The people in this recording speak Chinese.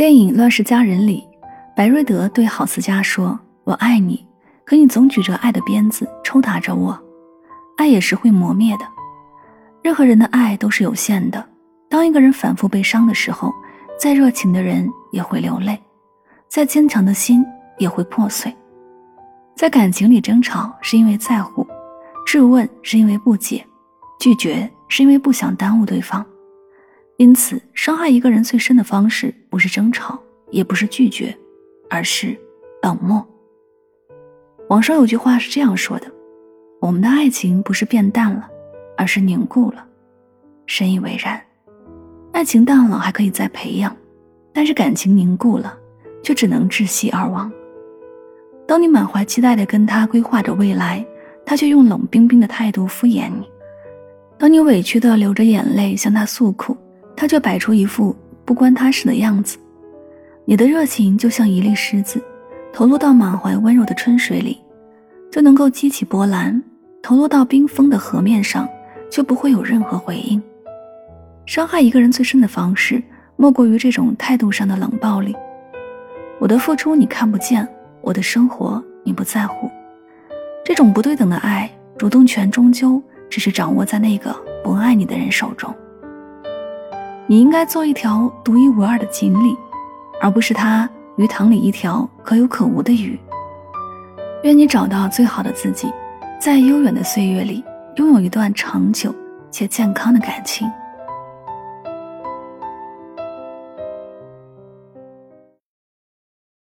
电影《乱世佳人》里，白瑞德对郝思嘉说：“我爱你，可你总举着爱的鞭子抽打着我。爱也是会磨灭的，任何人的爱都是有限的。当一个人反复被伤的时候，再热情的人也会流泪，再坚强的心也会破碎。在感情里争吵是因为在乎，质问是因为不解，拒绝是因为不想耽误对方。”因此，伤害一个人最深的方式，不是争吵，也不是拒绝，而是冷漠。网上有句话是这样说的：“我们的爱情不是变淡了，而是凝固了。”深以为然。爱情淡了还可以再培养，但是感情凝固了，却只能窒息而亡。当你满怀期待的跟他规划着未来，他却用冷冰冰的态度敷衍你；当你委屈的流着眼泪向他诉苦，他却摆出一副不关他事的样子，你的热情就像一粒石子，投入到满怀温柔的春水里，就能够激起波澜；投入到冰封的河面上，就不会有任何回应。伤害一个人最深的方式，莫过于这种态度上的冷暴力。我的付出你看不见，我的生活你不在乎，这种不对等的爱，主动权终究只是掌握在那个不爱你的人手中。你应该做一条独一无二的锦鲤，而不是它鱼塘里一条可有可无的鱼。愿你找到最好的自己，在悠远的岁月里，拥有一段长久且健康的感情。